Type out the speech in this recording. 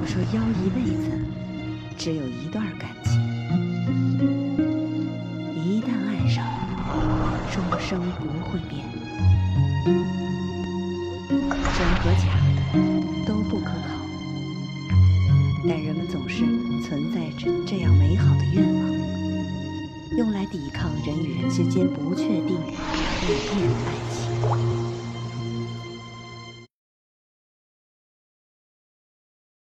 都说妖一辈子只有一段感情，一旦爱上，终生不会变。真和假的都不可考，但人们总是存在着这样美好的愿望，用来抵抗人与人之间不确定、改变的爱情。